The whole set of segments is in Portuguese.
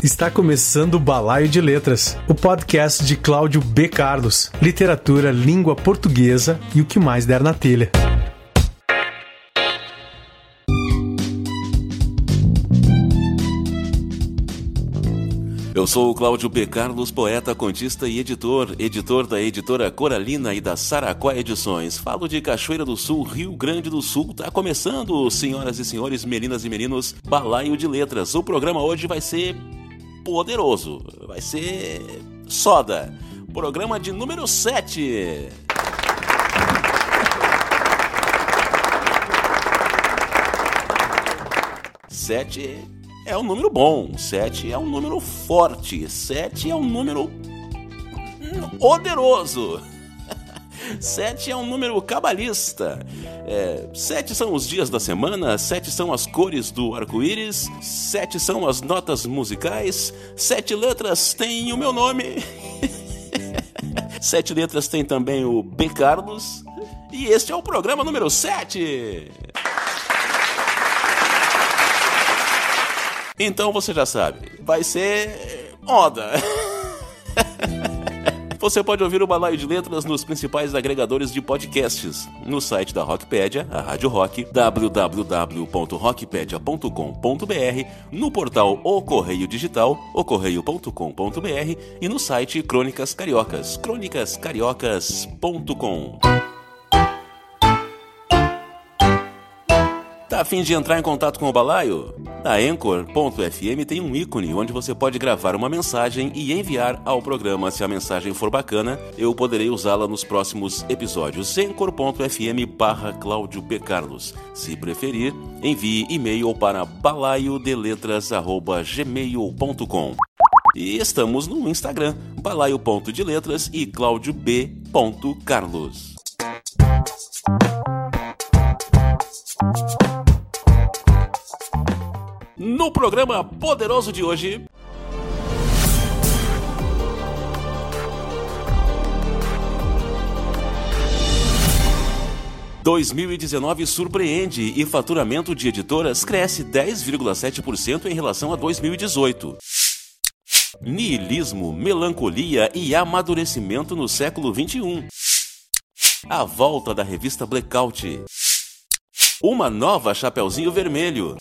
Está começando o Balaio de Letras, o podcast de Cláudio B. Carlos, literatura, língua portuguesa e o que mais der na telha. Eu sou o Cláudio B. Carlos, poeta, contista e editor, editor da editora Coralina e da Saracó Edições. Falo de Cachoeira do Sul, Rio Grande do Sul. Tá começando, senhoras e senhores, meninas e meninos, Balaio de Letras. O programa hoje vai ser poderoso, vai ser soda. Programa de número 7. Sete é um número bom, 7 é um número forte, 7 é um número poderoso. 7 é um número cabalista. É, sete são os dias da semana, sete são as cores do arco-íris, sete são as notas musicais, sete letras tem o meu nome. sete letras tem também o B. Carlos. E este é o programa número 7. Então você já sabe, vai ser moda. Você pode ouvir o Balaio de Letras nos principais agregadores de podcasts, no site da Rockpedia, a Rádio Rock, www.rockpedia.com.br, no portal O Correio Digital, ocorreio.com.br e no site Crônicas Cariocas, crônicascariocas.com. Tá a fim de entrar em contato com o balaio? A Anchor.fm tem um ícone onde você pode gravar uma mensagem e enviar ao programa. Se a mensagem for bacana, eu poderei usá-la nos próximos episódios. Anchor.fm barra Cláudio P. Carlos. Se preferir, envie e-mail para balaiodeletras.gmail.com E estamos no Instagram, balaio.deletras e Cláudio No programa poderoso de hoje. ...2019 surpreende e faturamento de editoras cresce 10,7% em relação a 2018. Nihilismo, melancolia e amadurecimento no século XXI. A volta da revista Blackout. Uma nova Chapeuzinho Vermelho.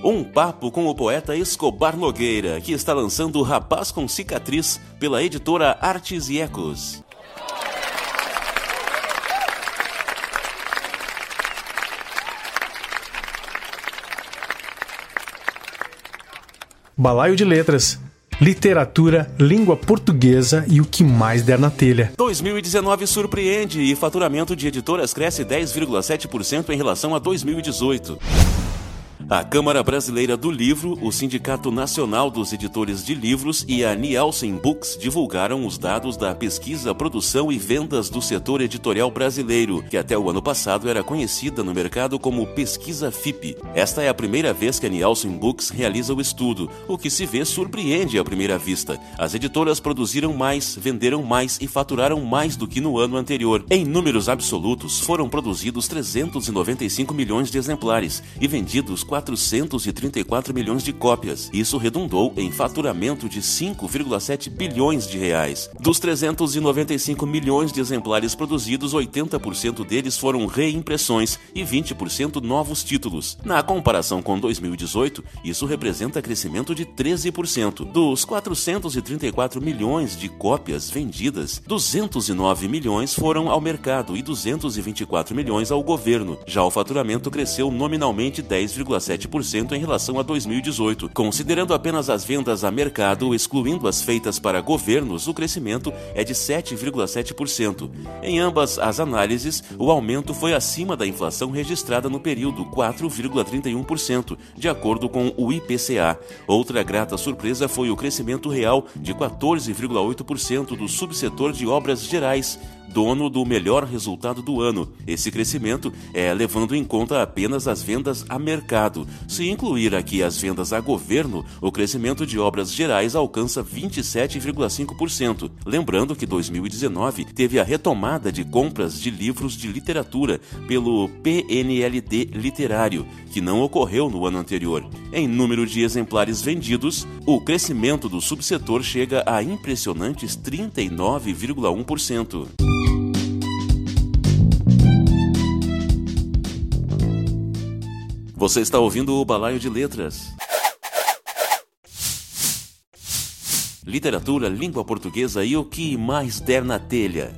Um papo com o poeta Escobar Nogueira, que está lançando Rapaz com Cicatriz pela editora Artes e Ecos. Balaio de Letras, literatura, língua portuguesa e o que mais der na telha. 2019 surpreende e faturamento de editoras cresce 10,7% em relação a 2018. A Câmara Brasileira do Livro, o Sindicato Nacional dos Editores de Livros e a Nielsen Books divulgaram os dados da pesquisa, produção e vendas do setor editorial brasileiro, que até o ano passado era conhecida no mercado como Pesquisa FIP. Esta é a primeira vez que a Nielsen Books realiza o estudo, o que se vê surpreende à primeira vista. As editoras produziram mais, venderam mais e faturaram mais do que no ano anterior. Em números absolutos, foram produzidos 395 milhões de exemplares e vendidos 434 milhões de cópias. Isso redundou em faturamento de 5,7 bilhões de reais. Dos 395 milhões de exemplares produzidos, 80% deles foram reimpressões e 20% novos títulos. Na comparação com 2018, isso representa crescimento de 13%. Dos 434 milhões de cópias vendidas, 209 milhões foram ao mercado e 224 milhões ao governo. Já o faturamento cresceu nominalmente 10,7 7% em relação a 2018. Considerando apenas as vendas a mercado, excluindo as feitas para governos, o crescimento é de 7,7%. Em ambas as análises, o aumento foi acima da inflação registrada no período, 4,31%, de acordo com o IPCA. Outra grata surpresa foi o crescimento real de 14,8% do subsetor de obras gerais, dono do melhor resultado do ano. Esse crescimento é levando em conta apenas as vendas a mercado. Se incluir aqui as vendas a governo, o crescimento de obras gerais alcança 27,5%. Lembrando que 2019 teve a retomada de compras de livros de literatura pelo PNLD Literário, que não ocorreu no ano anterior. Em número de exemplares vendidos, o crescimento do subsetor chega a impressionantes 39,1%. Você está ouvindo o Balaio de Letras. Literatura, língua portuguesa e o que mais der na telha.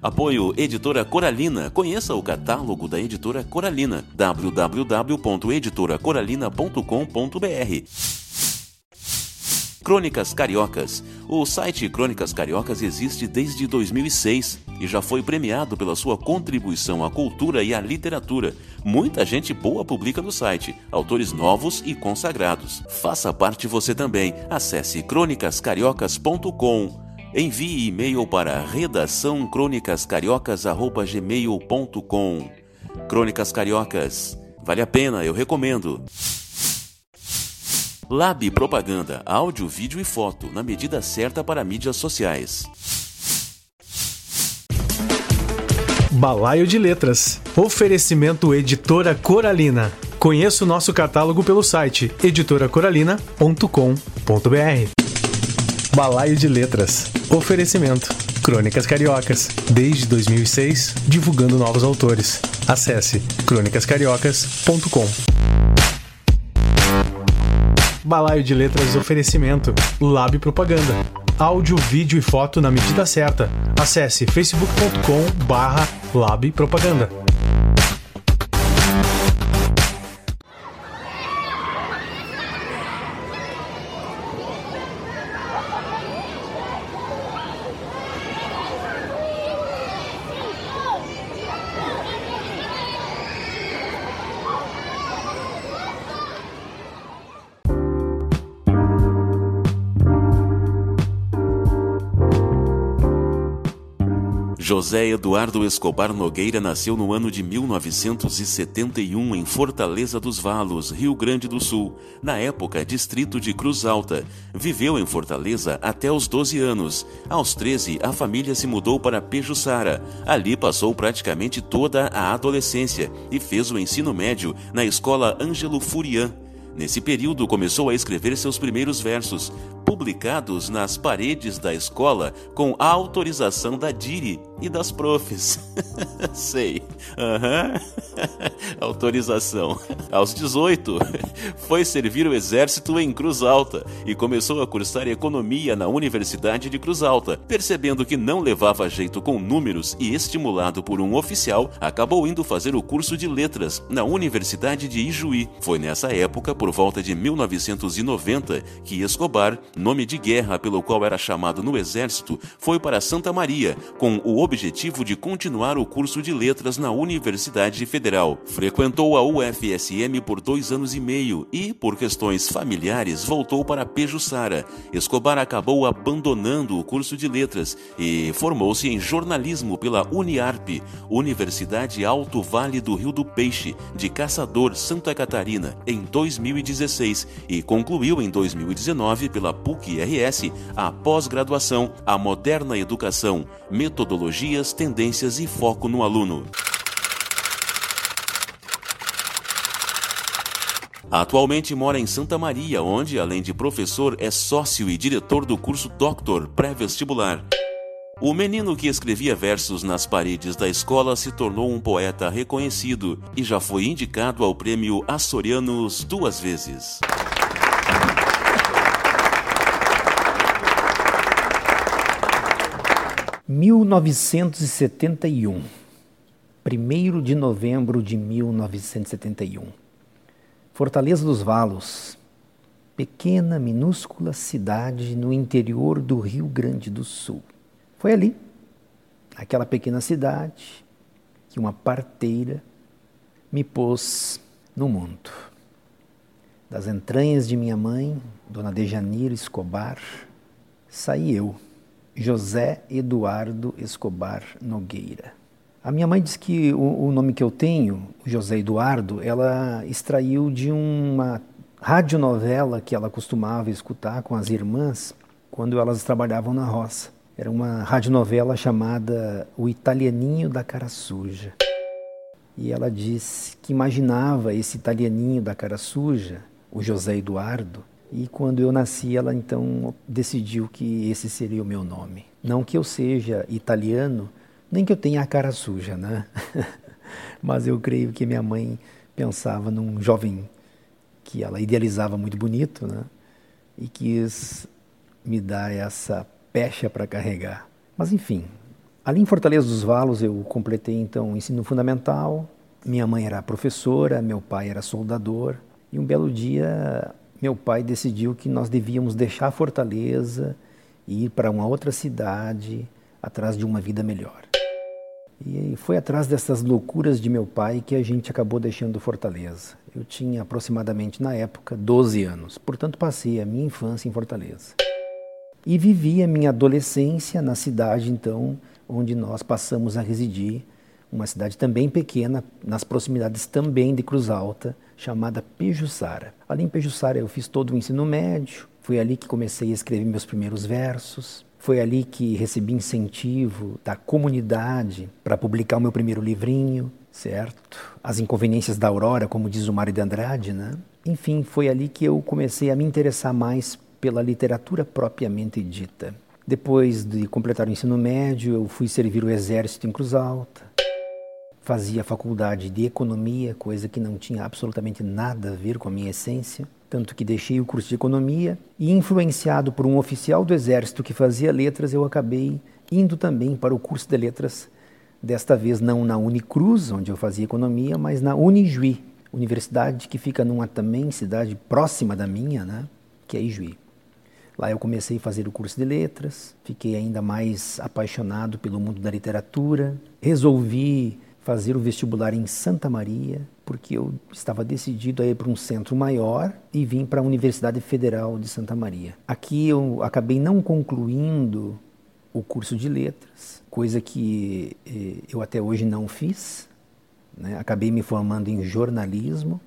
Apoio Editora Coralina. Conheça o catálogo da Editora Coralina. www.editoracoralina.com.br Crônicas Cariocas. O site Crônicas Cariocas existe desde 2006 e já foi premiado pela sua contribuição à cultura e à literatura. Muita gente boa publica no site, autores novos e consagrados. Faça parte você também. Acesse crônicascariocas.com Envie e-mail para redação crônicascariocas@gmail.com. Crônicas Cariocas. Vale a pena, eu recomendo. Lab Propaganda, áudio, vídeo e foto, na medida certa para mídias sociais. Balaio de Letras. Oferecimento Editora Coralina. Conheça o nosso catálogo pelo site editoracoralina.com.br. Balaio de Letras. Oferecimento. Crônicas Cariocas. Desde 2006, divulgando novos autores. Acesse crônicascariocas.com. Balaio de Letras Oferecimento. Lab Propaganda. Áudio, vídeo e foto na medida certa. Acesse facebook.com barra Lab Propaganda. José Eduardo Escobar Nogueira nasceu no ano de 1971 em Fortaleza dos Valos, Rio Grande do Sul, na época distrito de Cruz Alta. Viveu em Fortaleza até os 12 anos. Aos 13, a família se mudou para Pejuçara. Ali passou praticamente toda a adolescência e fez o ensino médio na escola Ângelo Furian. Nesse período, começou a escrever seus primeiros versos, publicados nas paredes da escola com a autorização da Diri e das profs. Sei. Uhum. Autorização. Aos 18, foi servir o exército em Cruz Alta e começou a cursar economia na Universidade de Cruz Alta. Percebendo que não levava jeito com números e estimulado por um oficial, acabou indo fazer o curso de letras na Universidade de Ijuí. Foi nessa época, por volta de 1990, que Escobar nome de guerra pelo qual era chamado no exército, foi para Santa Maria, com o objetivo de continuar o curso de letras na Universidade Federal. Frequentou a UFSM por dois anos e meio e, por questões familiares, voltou para Pejuçara. Escobar acabou abandonando o curso de letras e formou-se em jornalismo pela Uniarp, Universidade Alto Vale do Rio do Peixe, de Caçador, Santa Catarina, em 2016 e concluiu em 2019 pela PUC-RS a pós-graduação, a moderna educação, metodologias, tendências e foco no aluno. Atualmente mora em Santa Maria, onde, além de professor, é sócio e diretor do curso Doctor pré-vestibular. O menino que escrevia versos nas paredes da escola se tornou um poeta reconhecido e já foi indicado ao prêmio Açorianos duas vezes. 1971, 1 de novembro de 1971. Fortaleza dos Valos, pequena, minúscula cidade no interior do Rio Grande do Sul. Foi ali, aquela pequena cidade, que uma parteira me pôs no mundo. Das entranhas de minha mãe, Dona Dejanira Escobar, saí eu José Eduardo Escobar Nogueira. A minha mãe diz que o, o, nome que eu tenho, José Eduardo, ela extraiu de uma radionovela que ela costumava escutar com as irmãs quando elas trabalhavam na roça. Era uma radionovela chamada O Italianinho da Cara Suja. e ela disse que imaginava esse italianinho da cara suja, o José Eduardo, e quando eu nasci, ela então decidiu que esse seria o meu nome. Não que eu seja italiano, nem que eu tenha a cara suja, né? Mas eu creio que minha mãe pensava num jovem que ela idealizava muito bonito, né? E quis me dar essa pecha para carregar. Mas enfim, ali em Fortaleza dos Valos eu completei então o ensino fundamental. Minha mãe era professora, meu pai era soldador. E um belo dia meu pai decidiu que nós devíamos deixar Fortaleza e ir para uma outra cidade atrás de uma vida melhor. E foi atrás dessas loucuras de meu pai que a gente acabou deixando Fortaleza. Eu tinha aproximadamente na época 12 anos, portanto passei a minha infância em Fortaleza. E vivi a minha adolescência na cidade então onde nós passamos a residir, uma cidade também pequena, nas proximidades também de Cruz Alta, chamada Pejuçara. Ali em Pejuçara eu fiz todo o ensino médio, foi ali que comecei a escrever meus primeiros versos. Foi ali que recebi incentivo da comunidade para publicar o meu primeiro livrinho, certo? As inconveniências da Aurora, como diz o Mário de Andrade, né? Enfim, foi ali que eu comecei a me interessar mais pela literatura propriamente dita. Depois de completar o ensino médio, eu fui servir o exército em Cruz Alta. Fazia faculdade de economia, coisa que não tinha absolutamente nada a ver com a minha essência tanto que deixei o curso de economia e, influenciado por um oficial do exército que fazia letras, eu acabei indo também para o curso de letras, desta vez não na Unicruz, onde eu fazia economia, mas na Unijuí, universidade que fica numa também cidade próxima da minha, né, que é Ijuí. Lá eu comecei a fazer o curso de letras, fiquei ainda mais apaixonado pelo mundo da literatura, resolvi fazer o vestibular em Santa Maria, porque eu estava decidido a ir para um centro maior e vim para a Universidade Federal de Santa Maria. Aqui eu acabei não concluindo o curso de letras, coisa que eh, eu até hoje não fiz. Né? Acabei me formando em jornalismo,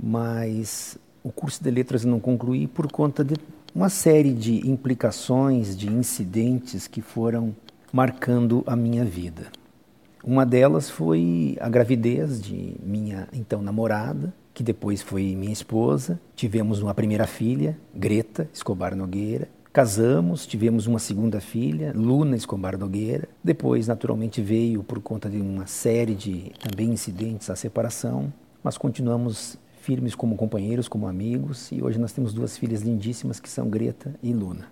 mas o curso de letras eu não concluí por conta de uma série de implicações, de incidentes que foram marcando a minha vida. Uma delas foi a gravidez de minha então namorada, que depois foi minha esposa. Tivemos uma primeira filha, Greta Escobar Nogueira. Casamos, tivemos uma segunda filha, Luna Escobar Nogueira. Depois, naturalmente, veio por conta de uma série de também incidentes a separação, mas continuamos firmes como companheiros, como amigos, e hoje nós temos duas filhas lindíssimas que são Greta e Luna.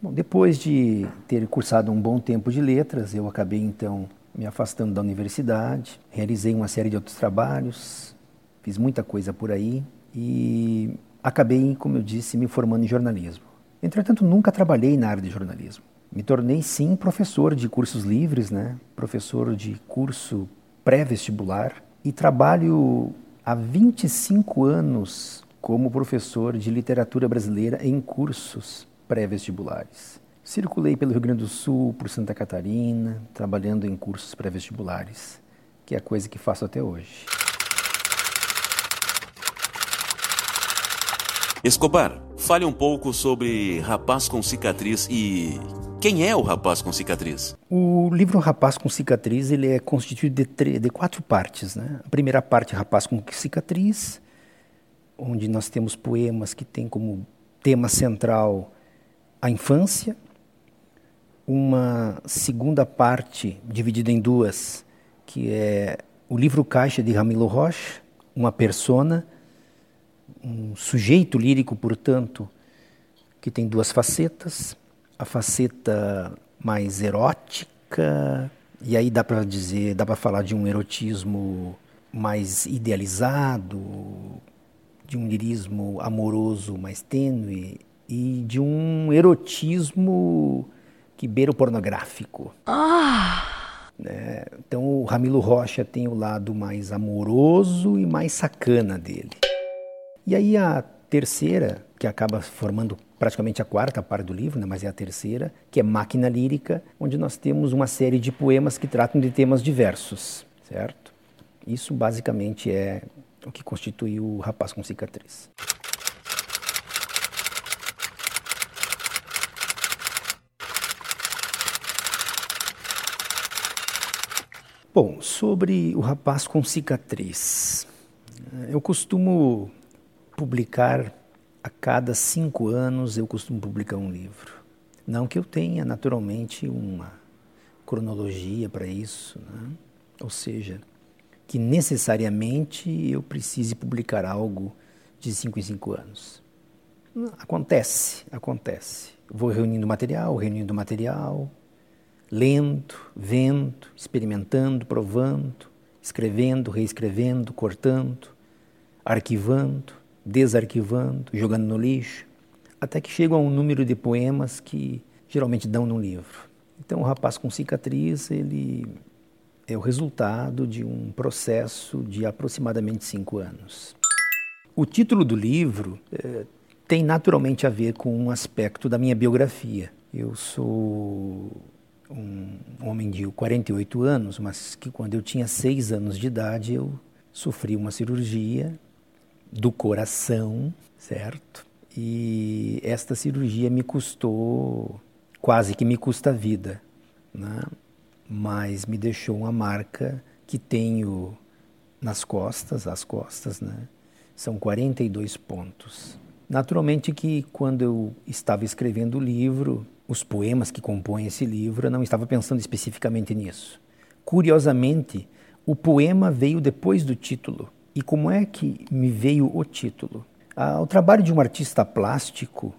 Bom, depois de ter cursado um bom tempo de letras, eu acabei então me afastando da universidade, realizei uma série de outros trabalhos, fiz muita coisa por aí e acabei, como eu disse, me formando em jornalismo. Entretanto, nunca trabalhei na área de jornalismo. Me tornei sim professor de cursos livres, né? Professor de curso pré-vestibular e trabalho há 25 anos como professor de literatura brasileira em cursos pré-vestibulares. Circulei pelo Rio Grande do Sul, por Santa Catarina, trabalhando em cursos pré-vestibulares, que é a coisa que faço até hoje. Escobar, fale um pouco sobre Rapaz com Cicatriz e quem é o Rapaz com Cicatriz? O livro Rapaz com Cicatriz ele é constituído de, de quatro partes. Né? A primeira parte, Rapaz com Cicatriz, onde nós temos poemas que têm como tema central a infância, uma segunda parte dividida em duas, que é o livro caixa de Ramilo Rocha, uma persona, um sujeito lírico, portanto, que tem duas facetas, a faceta mais erótica, e aí dá para dizer, dá para falar de um erotismo mais idealizado, de um lirismo amoroso mais tênue e de um erotismo que beira o pornográfico. Ah. É, então o Ramilo Rocha tem o lado mais amoroso e mais sacana dele. E aí a terceira, que acaba formando praticamente a quarta parte do livro, né, mas é a terceira, que é Máquina Lírica, onde nós temos uma série de poemas que tratam de temas diversos, certo? Isso basicamente é o que constitui o Rapaz com Cicatriz. Bom, sobre o rapaz com cicatriz. Eu costumo publicar a cada cinco anos, eu costumo publicar um livro. Não que eu tenha, naturalmente, uma cronologia para isso, né? ou seja, que necessariamente eu precise publicar algo de cinco em cinco anos. Acontece, acontece. Vou reunindo material, reunindo material, lendo, vendo, experimentando, provando, escrevendo, reescrevendo, cortando, arquivando, desarquivando, jogando no lixo, até que chegam a um número de poemas que geralmente dão num livro. Então, o rapaz com cicatriz, ele é o resultado de um processo de aproximadamente cinco anos. O título do livro é, tem naturalmente a ver com um aspecto da minha biografia. Eu sou um homem de 48 anos, mas que quando eu tinha seis anos de idade eu sofri uma cirurgia do coração, certo? E esta cirurgia me custou, quase que me custa a vida, né? mas me deixou uma marca que tenho nas costas, as costas, né? São 42 pontos. Naturalmente que quando eu estava escrevendo o livro, os poemas que compõem esse livro, eu não estava pensando especificamente nisso. Curiosamente, o poema veio depois do título. E como é que me veio o título? Ah, o trabalho de um artista plástico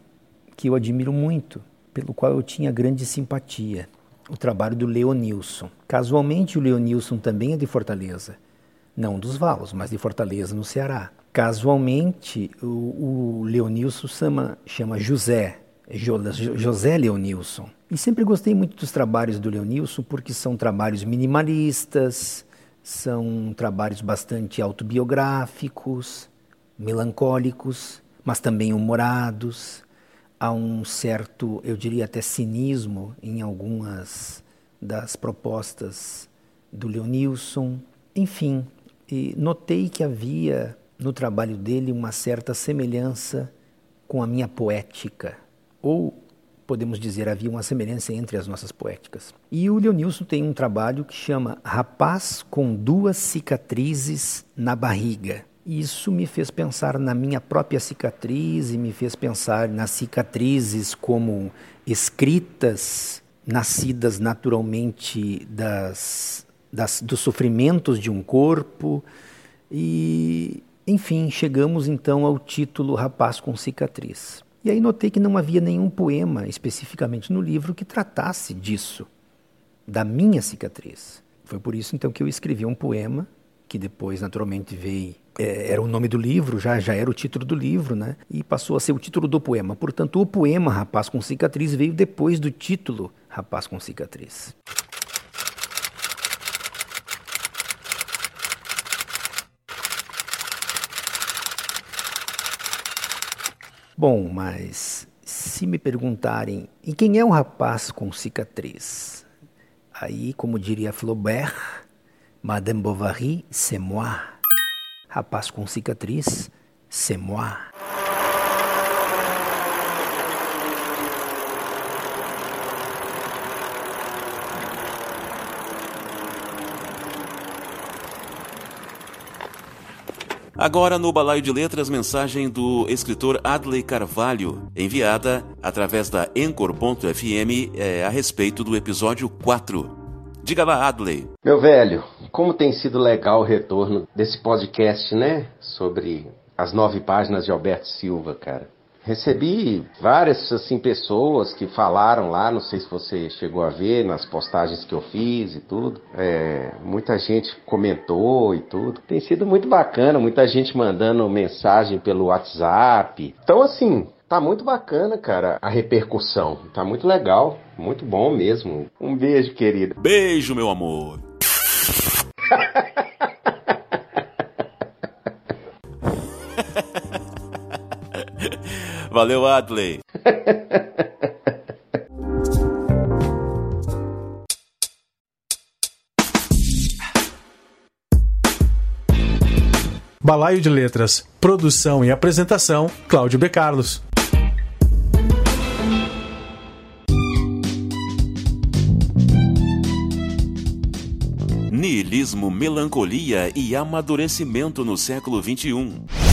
que eu admiro muito, pelo qual eu tinha grande simpatia, o trabalho do Leonilson. Casualmente, o Leonilson também é de Fortaleza, não dos Valos, mas de Fortaleza, no Ceará. Casualmente, o, o Leonilson chama, chama José, José Leonilson. E sempre gostei muito dos trabalhos do Leonilson porque são trabalhos minimalistas, são trabalhos bastante autobiográficos, melancólicos, mas também humorados. Há um certo, eu diria até cinismo em algumas das propostas do Leonilson. Enfim, notei que havia no trabalho dele uma certa semelhança com a minha poética ou podemos dizer, havia uma semelhança entre as nossas poéticas. E o Leonilson tem um trabalho que chama Rapaz com duas cicatrizes na barriga. Isso me fez pensar na minha própria cicatriz e me fez pensar nas cicatrizes como escritas, nascidas naturalmente das, das, dos sofrimentos de um corpo. E, enfim, chegamos então ao título Rapaz com cicatriz. E aí notei que não havia nenhum poema especificamente no livro que tratasse disso, da minha cicatriz. Foi por isso então que eu escrevi um poema que depois naturalmente veio é, era o nome do livro, já já era o título do livro, né? E passou a ser o título do poema. Portanto, o poema Rapaz com cicatriz veio depois do título Rapaz com cicatriz. Bom, mas se me perguntarem, e quem é um rapaz com cicatriz? Aí, como diria Flaubert, Madame Bovary, c'est moi. Rapaz com cicatriz, c'est moi. Agora no Balaio de Letras, mensagem do escritor Adley Carvalho, enviada através da Anchor.fm é, a respeito do episódio 4. Diga lá, Adley. Meu velho, como tem sido legal o retorno desse podcast, né? Sobre as nove páginas de Alberto Silva, cara. Recebi várias assim pessoas que falaram lá, não sei se você chegou a ver nas postagens que eu fiz e tudo. É, muita gente comentou e tudo. Tem sido muito bacana, muita gente mandando mensagem pelo WhatsApp. Então assim, tá muito bacana, cara, a repercussão. Tá muito legal, muito bom mesmo. Um beijo, querido. Beijo, meu amor. Valeu, Adley. Balaio de Letras, produção e apresentação, Cláudio B. Carlos. Realismo, melancolia e amadurecimento no século XXI.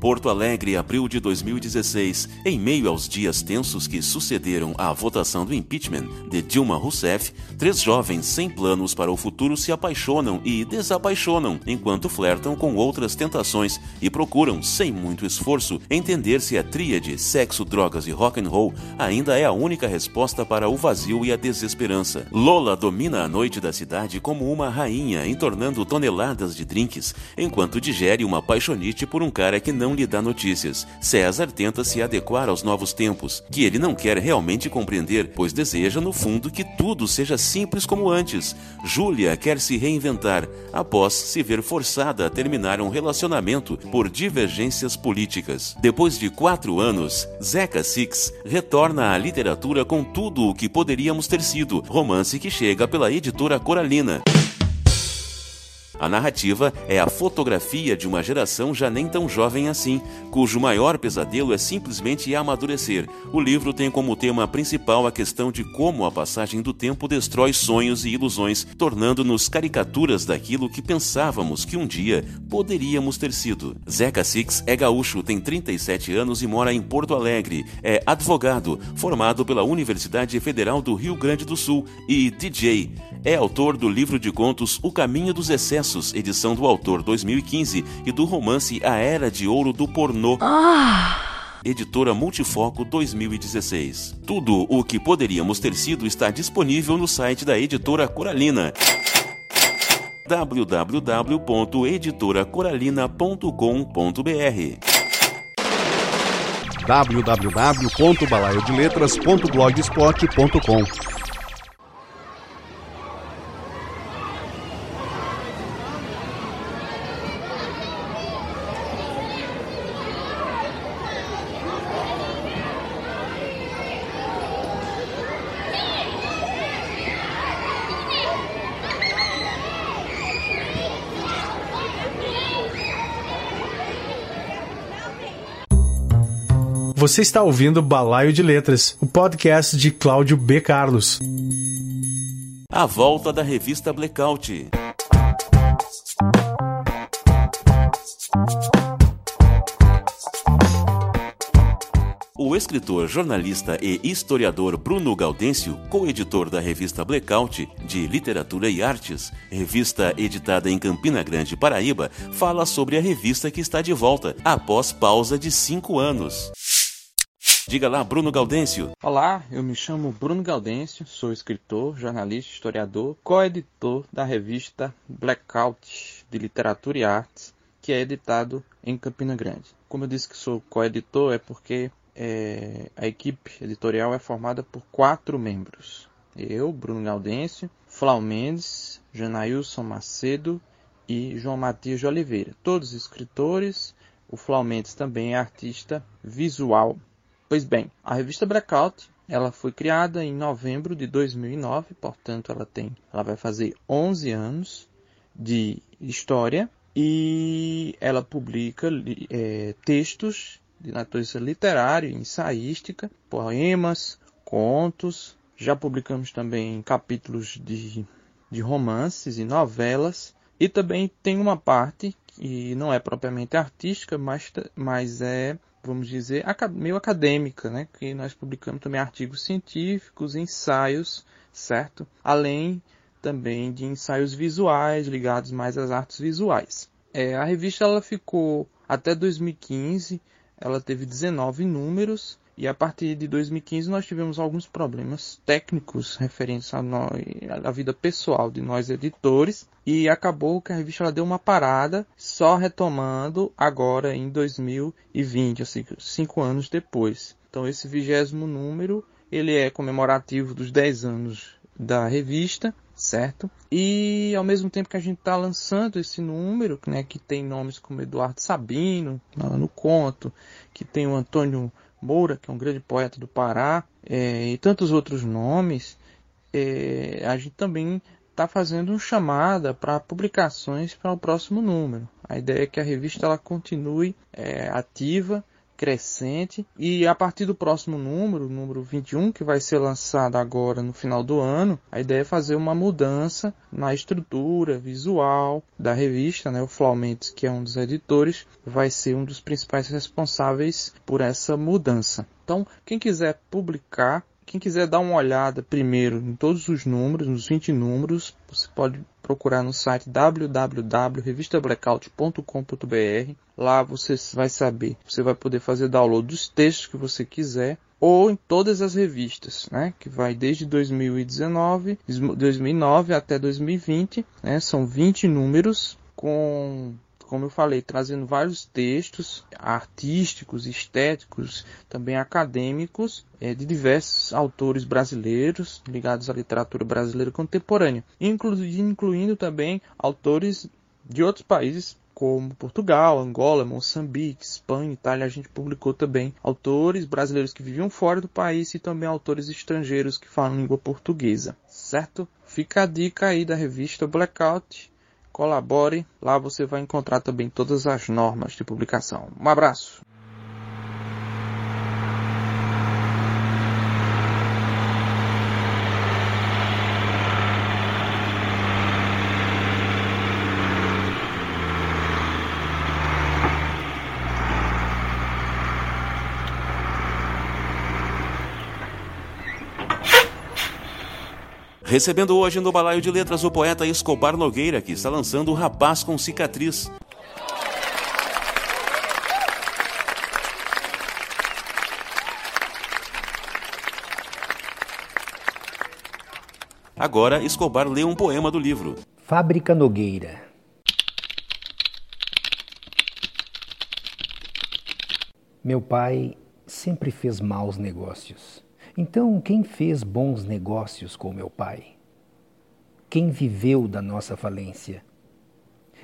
Porto Alegre, abril de 2016, em meio aos dias tensos que sucederam à votação do impeachment de Dilma Rousseff, três jovens sem planos para o futuro se apaixonam e desapaixonam enquanto flertam com outras tentações e procuram, sem muito esforço, entender se a tríade sexo, drogas e rock and roll ainda é a única resposta para o vazio e a desesperança. Lola domina a noite da cidade como uma rainha, entornando toneladas de drinks, enquanto digere uma paixonite por um cara que não não lhe dá notícias. César tenta se adequar aos novos tempos, que ele não quer realmente compreender, pois deseja, no fundo, que tudo seja simples como antes. Júlia quer se reinventar, após se ver forçada a terminar um relacionamento por divergências políticas. Depois de quatro anos, Zeca Six retorna à literatura com tudo o que poderíamos ter sido, romance que chega pela editora Coralina. A narrativa é a fotografia de uma geração já nem tão jovem assim, cujo maior pesadelo é simplesmente amadurecer. O livro tem como tema principal a questão de como a passagem do tempo destrói sonhos e ilusões, tornando-nos caricaturas daquilo que pensávamos que um dia poderíamos ter sido. Zeca Six é gaúcho, tem 37 anos e mora em Porto Alegre. É advogado, formado pela Universidade Federal do Rio Grande do Sul e DJ. É autor do livro de contos O Caminho dos Excessos, edição do autor 2015, e do romance A Era de Ouro do Pornô. Ah editora Multifoco 2016. Tudo o que poderíamos ter sido está disponível no site da editora Coralina www.editoracoralina.com.br www.balaiodeletras.blogspot.com Você está ouvindo Balaio de Letras, o podcast de Cláudio B. Carlos. A volta da revista Blackout. O escritor, jornalista e historiador Bruno Gaudêncio, co-editor da revista Blackout de Literatura e Artes, revista editada em Campina Grande, Paraíba, fala sobre a revista que está de volta após pausa de cinco anos. Diga lá, Bruno Gaudêncio. Olá, eu me chamo Bruno Gaudêncio, sou escritor, jornalista, historiador, co-editor da revista Blackout de Literatura e Artes, que é editado em Campina Grande. Como eu disse que sou co-editor, é porque é, a equipe editorial é formada por quatro membros. Eu, Bruno Gaudêncio, Flau Mendes, Janailson Macedo e João Matias de Oliveira. Todos escritores. O Flau Mendes também é artista visual. Pois bem, a revista Blackout ela foi criada em novembro de 2009, portanto ela tem, ela vai fazer 11 anos de história e ela publica é, textos de natureza literária, ensaística, poemas, contos. Já publicamos também capítulos de, de romances e novelas. E também tem uma parte que não é propriamente artística, mas, mas é vamos dizer, meio acadêmica, né? Que nós publicamos também artigos científicos, ensaios, certo? Além também de ensaios visuais ligados mais às artes visuais. É, a revista ela ficou até 2015, ela teve 19 números e a partir de 2015 nós tivemos alguns problemas técnicos referentes à, à vida pessoal de nós editores e acabou que a revista deu uma parada, só retomando agora em 2020, assim, cinco anos depois. Então esse vigésimo número ele é comemorativo dos 10 anos da revista, certo? E ao mesmo tempo que a gente está lançando esse número, né, que tem nomes como Eduardo Sabino no conto, que tem o Antônio Moura, que é um grande poeta do Pará, é, e tantos outros nomes, é, a gente também está fazendo uma chamada para publicações para o próximo número. A ideia é que a revista ela continue é, ativa, crescente e a partir do próximo número, número 21, que vai ser lançado agora no final do ano, a ideia é fazer uma mudança na estrutura visual da revista, né? O Flaumentos, que é um dos editores, vai ser um dos principais responsáveis por essa mudança. Então, quem quiser publicar quem quiser dar uma olhada primeiro em todos os números, nos 20 números, você pode procurar no site www.revistablackout.com.br. Lá você vai saber, você vai poder fazer download dos textos que você quiser ou em todas as revistas, né, que vai desde 2019, 2009 até 2020, né, são 20 números com como eu falei, trazendo vários textos artísticos, estéticos, também acadêmicos, é, de diversos autores brasileiros ligados à literatura brasileira contemporânea, inclu incluindo também autores de outros países como Portugal, Angola, Moçambique, Espanha, Itália, a gente publicou também autores brasileiros que viviam fora do país e também autores estrangeiros que falam língua portuguesa, certo? Fica a dica aí da revista Blackout colabore. Lá você vai encontrar também todas as normas de publicação. Um abraço. Recebendo hoje no Balaio de Letras o poeta Escobar Nogueira, que está lançando o Rapaz com Cicatriz. Agora, Escobar lê um poema do livro. Fábrica Nogueira. Meu pai sempre fez maus negócios. Então, quem fez bons negócios com meu pai? Quem viveu da nossa falência?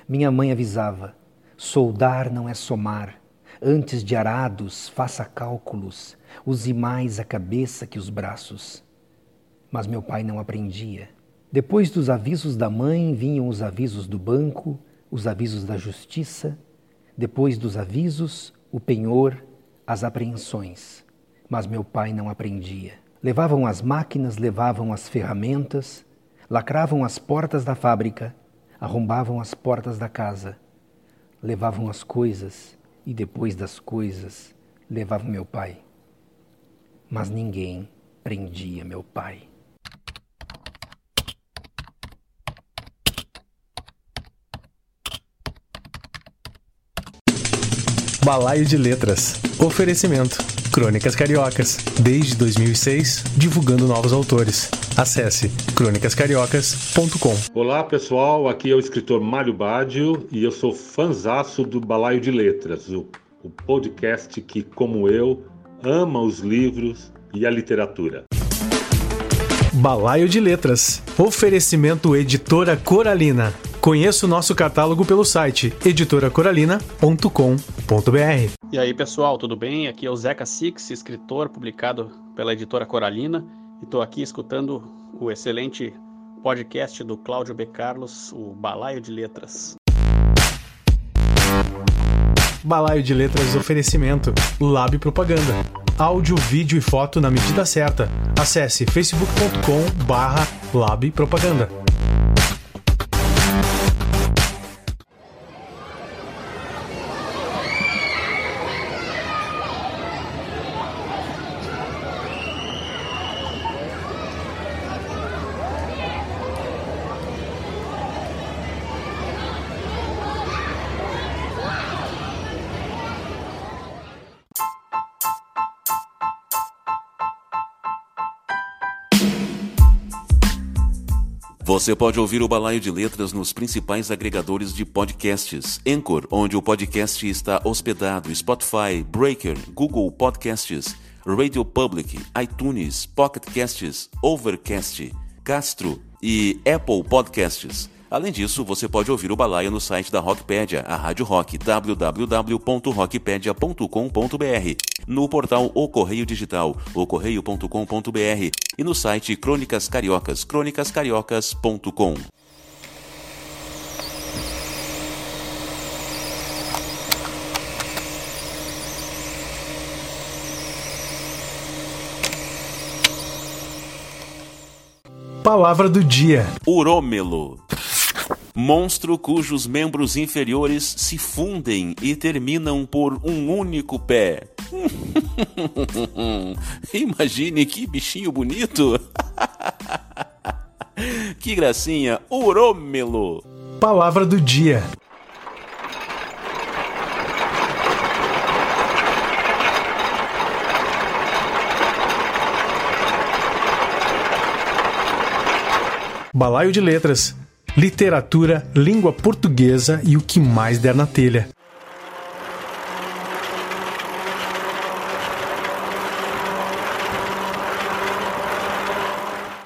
Minha mãe avisava: soldar não é somar. Antes de arados, faça cálculos, use mais a cabeça que os braços. Mas meu pai não aprendia. Depois dos avisos da mãe vinham os avisos do banco, os avisos da justiça. Depois dos avisos, o penhor, as apreensões mas meu pai não aprendia. Levavam as máquinas, levavam as ferramentas, lacravam as portas da fábrica, arrombavam as portas da casa, levavam as coisas e depois das coisas levavam meu pai. Mas ninguém prendia meu pai. Balaio de Letras. Oferecimento Crônicas Cariocas, desde 2006, divulgando novos autores. Acesse crônicascariocas.com. Olá pessoal, aqui é o escritor Mário Badio e eu sou fanzaço do Balaio de Letras, o, o podcast que, como eu, ama os livros e a literatura. Balaio de Letras. Oferecimento Editora Coralina. Conheça o nosso catálogo pelo site editoracoralina.com.br. E aí, pessoal, tudo bem? Aqui é o Zeca Six, escritor publicado pela editora Coralina, e estou aqui escutando o excelente podcast do Cláudio B. Carlos, o Balaio de Letras. Balaio de Letras oferecimento Lab Propaganda. Áudio, vídeo e foto na medida certa. Acesse facebook.com barra Lab Propaganda. Você pode ouvir o Balaio de Letras nos principais agregadores de podcasts: Anchor, onde o podcast está hospedado, Spotify, Breaker, Google Podcasts, Radio Public, iTunes, Pocket Casts, Overcast, Castro e Apple Podcasts. Além disso, você pode ouvir o Balaia no site da Rockpedia, a Rádio Rock, www.rockpedia.com.br, no portal O Correio Digital, ocorreio.com.br e no site Crônicas Cariocas, crônicascariocas.com. Palavra do dia: Urômelo. Monstro cujos membros inferiores se fundem e terminam por um único pé. Imagine que bichinho bonito! que gracinha, urômelo! Palavra do dia: Balaio de Letras, Literatura, Língua Portuguesa e o que mais der na telha.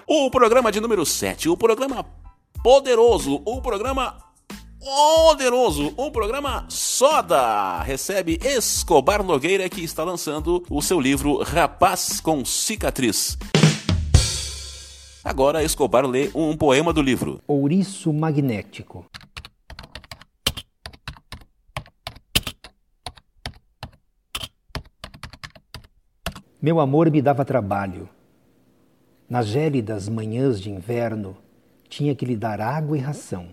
O programa de número 7, o programa poderoso, o programa poderoso, o programa Soda, recebe Escobar Nogueira que está lançando o seu livro Rapaz com Cicatriz. Agora Escobar lê um poema do livro. Ouriço magnético. Meu amor me dava trabalho. Nas gélidas manhãs de inverno, tinha que lhe dar água e ração.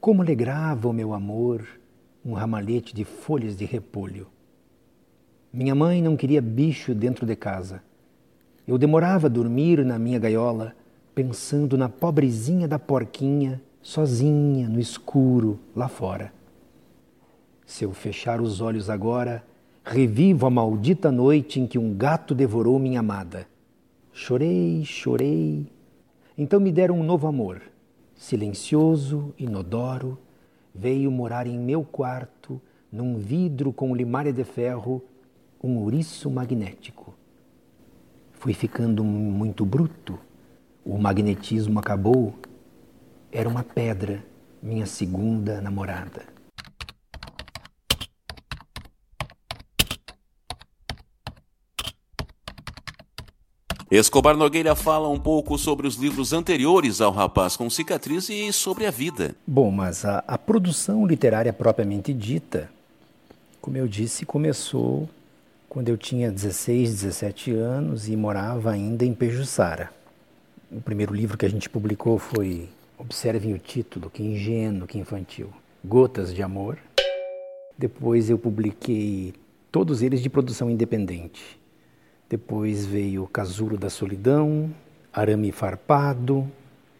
Como alegrava o meu amor um ramalhete de folhas de repolho. Minha mãe não queria bicho dentro de casa. Eu demorava a dormir na minha gaiola, pensando na pobrezinha da porquinha, sozinha no escuro lá fora. Se eu fechar os olhos agora, revivo a maldita noite em que um gato devorou minha amada. Chorei, chorei. Então me deram um novo amor. Silencioso, inodoro, veio morar em meu quarto, num vidro com limária de ferro, um ouriço magnético. Fui ficando muito bruto. O magnetismo acabou. Era uma pedra, minha segunda namorada. Escobar Nogueira fala um pouco sobre os livros anteriores ao Rapaz com Cicatriz e sobre a vida. Bom, mas a, a produção literária propriamente dita, como eu disse, começou quando eu tinha 16, 17 anos e morava ainda em Pejuçara. O primeiro livro que a gente publicou foi, observem o título, que ingênuo, que infantil, Gotas de Amor. Depois eu publiquei todos eles de produção independente. Depois veio Casulo da Solidão, Arame Farpado,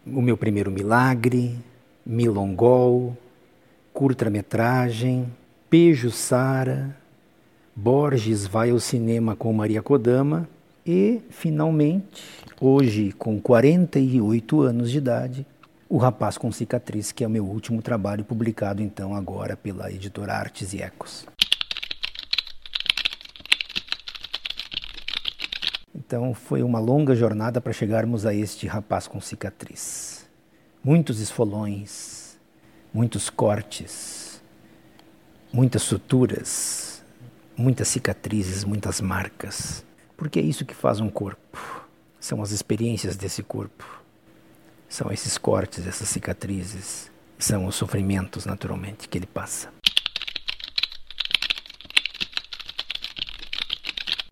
O Meu Primeiro Milagre, Milongol, Curta-metragem, Pejo Sara, Borges vai ao cinema com Maria Kodama e, finalmente, hoje com 48 anos de idade, O Rapaz com Cicatriz, que é o meu último trabalho publicado então agora pela editora Artes e Ecos. Então foi uma longa jornada para chegarmos a este rapaz com cicatriz. Muitos esfolões, muitos cortes, muitas suturas, muitas cicatrizes, muitas marcas. Porque é isso que faz um corpo. São as experiências desse corpo. São esses cortes, essas cicatrizes, são os sofrimentos, naturalmente, que ele passa.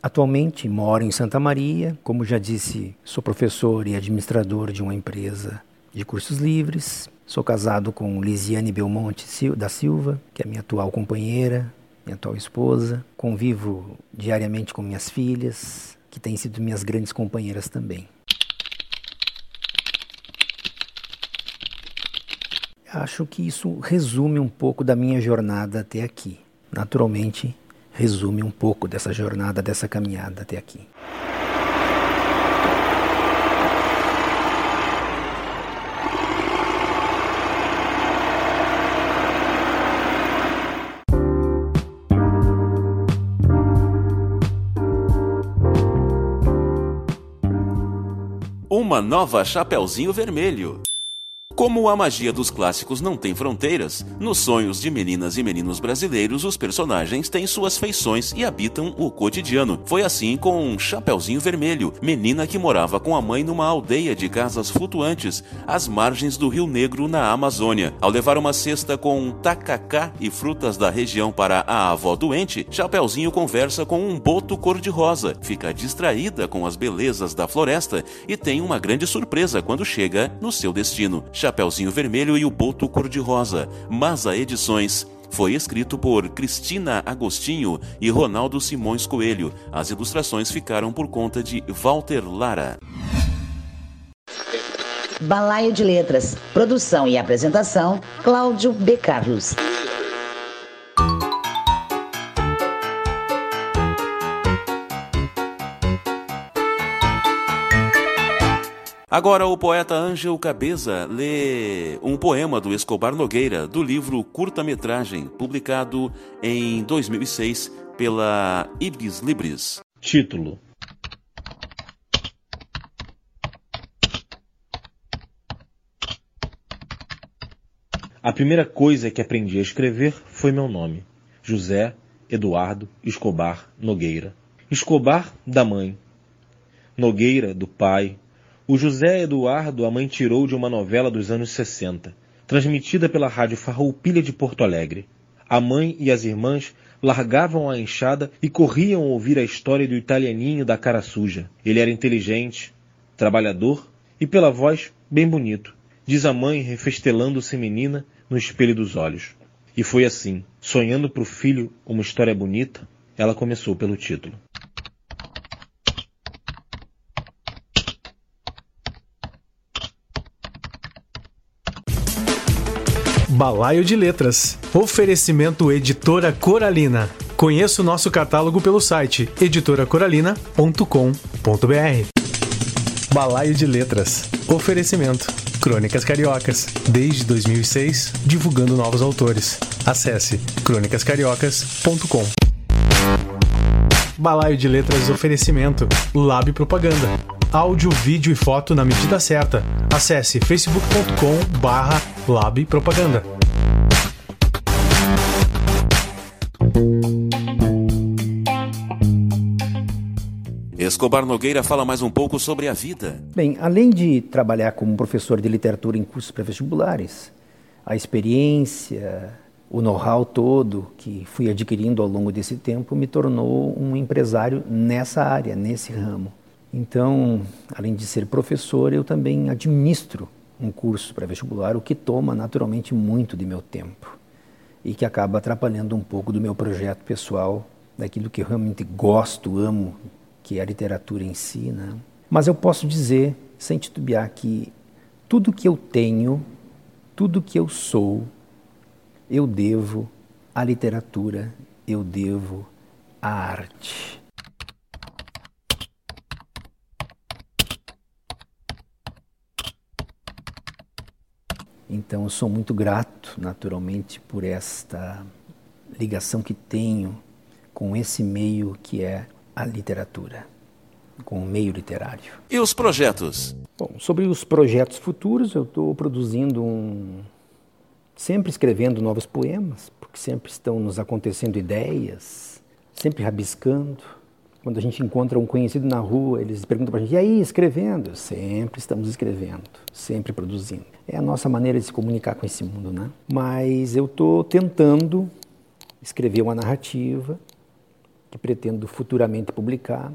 Atualmente moro em Santa Maria, como já disse, sou professor e administrador de uma empresa de cursos livres. Sou casado com Lisiane Belmonte da Silva, que é minha atual companheira, minha atual esposa. Convivo diariamente com minhas filhas, que têm sido minhas grandes companheiras também. Acho que isso resume um pouco da minha jornada até aqui. Naturalmente, resume um pouco dessa jornada, dessa caminhada até aqui. Uma nova Chapeuzinho Vermelho. Como a magia dos clássicos não tem fronteiras, nos sonhos de meninas e meninos brasileiros, os personagens têm suas feições e habitam o cotidiano. Foi assim com Chapeuzinho Vermelho, menina que morava com a mãe numa aldeia de casas flutuantes, às margens do Rio Negro, na Amazônia. Ao levar uma cesta com tacacá e frutas da região para a avó doente, Chapeuzinho conversa com um boto cor-de-rosa, fica distraída com as belezas da floresta e tem uma grande surpresa quando chega no seu destino. Vermelho e o Boto Cor-de-Rosa, Masa Edições. Foi escrito por Cristina Agostinho e Ronaldo Simões Coelho. As ilustrações ficaram por conta de Walter Lara. Balaio de Letras. Produção e apresentação: Cláudio B. Carlos. Agora o poeta Ângel Cabeza lê um poema do Escobar Nogueira, do livro Curta-Metragem, publicado em 2006 pela Ibis Libris. Título: A primeira coisa que aprendi a escrever foi meu nome, José Eduardo Escobar Nogueira. Escobar da mãe, Nogueira do pai, o José Eduardo a mãe tirou de uma novela dos anos 60, transmitida pela rádio Farroupilha de Porto Alegre. A mãe e as irmãs largavam a enxada e corriam ouvir a história do italianinho da cara suja. Ele era inteligente, trabalhador e, pela voz, bem bonito, diz a mãe refestelando-se menina no espelho dos olhos. E foi assim, sonhando para o filho uma história bonita, ela começou pelo título. Balaio de Letras. Oferecimento Editora Coralina. Conheça o nosso catálogo pelo site editoracoralina.com.br. Balaio de Letras. Oferecimento Crônicas Cariocas. Desde 2006, divulgando novos autores. Acesse crônicascariocas.com. Balaio de Letras Oferecimento Lab Propaganda. Áudio, vídeo e foto na medida certa. Acesse facebook.com barra Lab Propaganda. Escobar Nogueira fala mais um pouco sobre a vida. Bem, além de trabalhar como professor de literatura em cursos pré-vestibulares, a experiência, o know-how todo que fui adquirindo ao longo desse tempo me tornou um empresário nessa área, nesse ramo. Então, além de ser professor, eu também administro um curso pré-vestibular, o que toma naturalmente muito de meu tempo e que acaba atrapalhando um pouco do meu projeto pessoal, daquilo que eu realmente gosto, amo, que é a literatura em si. Né? Mas eu posso dizer, sem titubear, que tudo que eu tenho, tudo que eu sou, eu devo à literatura, eu devo à arte. Então, eu sou muito grato, naturalmente, por esta ligação que tenho com esse meio que é a literatura, com o meio literário. E os projetos? Bom, sobre os projetos futuros, eu estou produzindo um. sempre escrevendo novos poemas, porque sempre estão nos acontecendo ideias, sempre rabiscando. Quando a gente encontra um conhecido na rua, eles perguntam para a gente: e aí, escrevendo? Sempre estamos escrevendo, sempre produzindo. É a nossa maneira de se comunicar com esse mundo, né? Mas eu estou tentando escrever uma narrativa que pretendo futuramente publicar.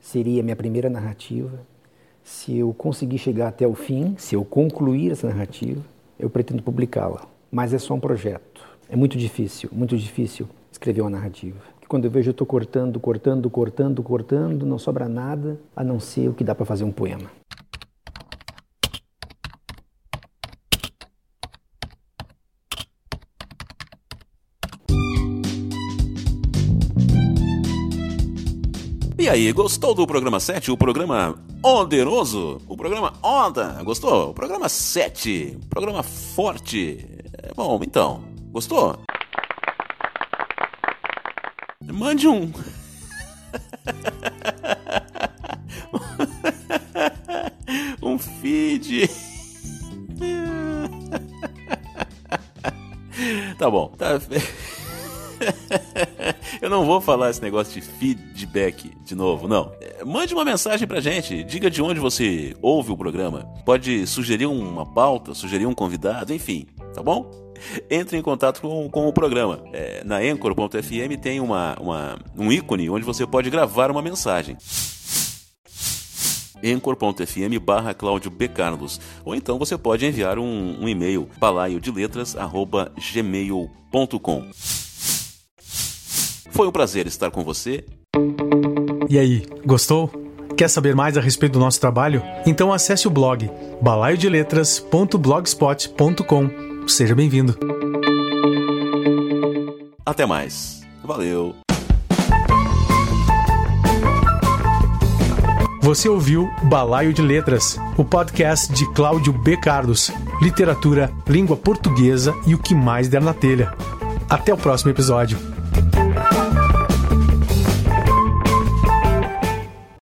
Seria minha primeira narrativa. Se eu conseguir chegar até o fim, se eu concluir essa narrativa, eu pretendo publicá-la. Mas é só um projeto. É muito difícil, muito difícil escrever uma narrativa. Quando eu vejo eu estou cortando, cortando, cortando, cortando, não sobra nada a não ser o que dá para fazer um poema. E aí, gostou do programa 7? O programa Onderoso? O programa Onda? Gostou? O programa 7? Programa forte? É bom, então, gostou? Mande um. um feed. Tá bom. Tá... Eu não vou falar esse negócio de feedback de novo, não. Mande uma mensagem pra gente, diga de onde você ouve o programa. Pode sugerir uma pauta, sugerir um convidado, enfim, tá bom? Entre em contato com, com o programa. É, na Anchor.fm tem uma, uma, um ícone onde você pode gravar uma mensagem anchor.fm barra Cláudio B. Carlos. Ou então você pode enviar um, um e-mail balaiodeletras.gmail.com Foi um prazer estar com você. E aí, gostou? Quer saber mais a respeito do nosso trabalho? Então acesse o blog balaiodeletras.blogspot.com. Seja bem-vindo. Até mais. Valeu. Você ouviu Balaio de Letras, o podcast de Cláudio B. Carlos, literatura, língua portuguesa e o que mais der na telha. Até o próximo episódio.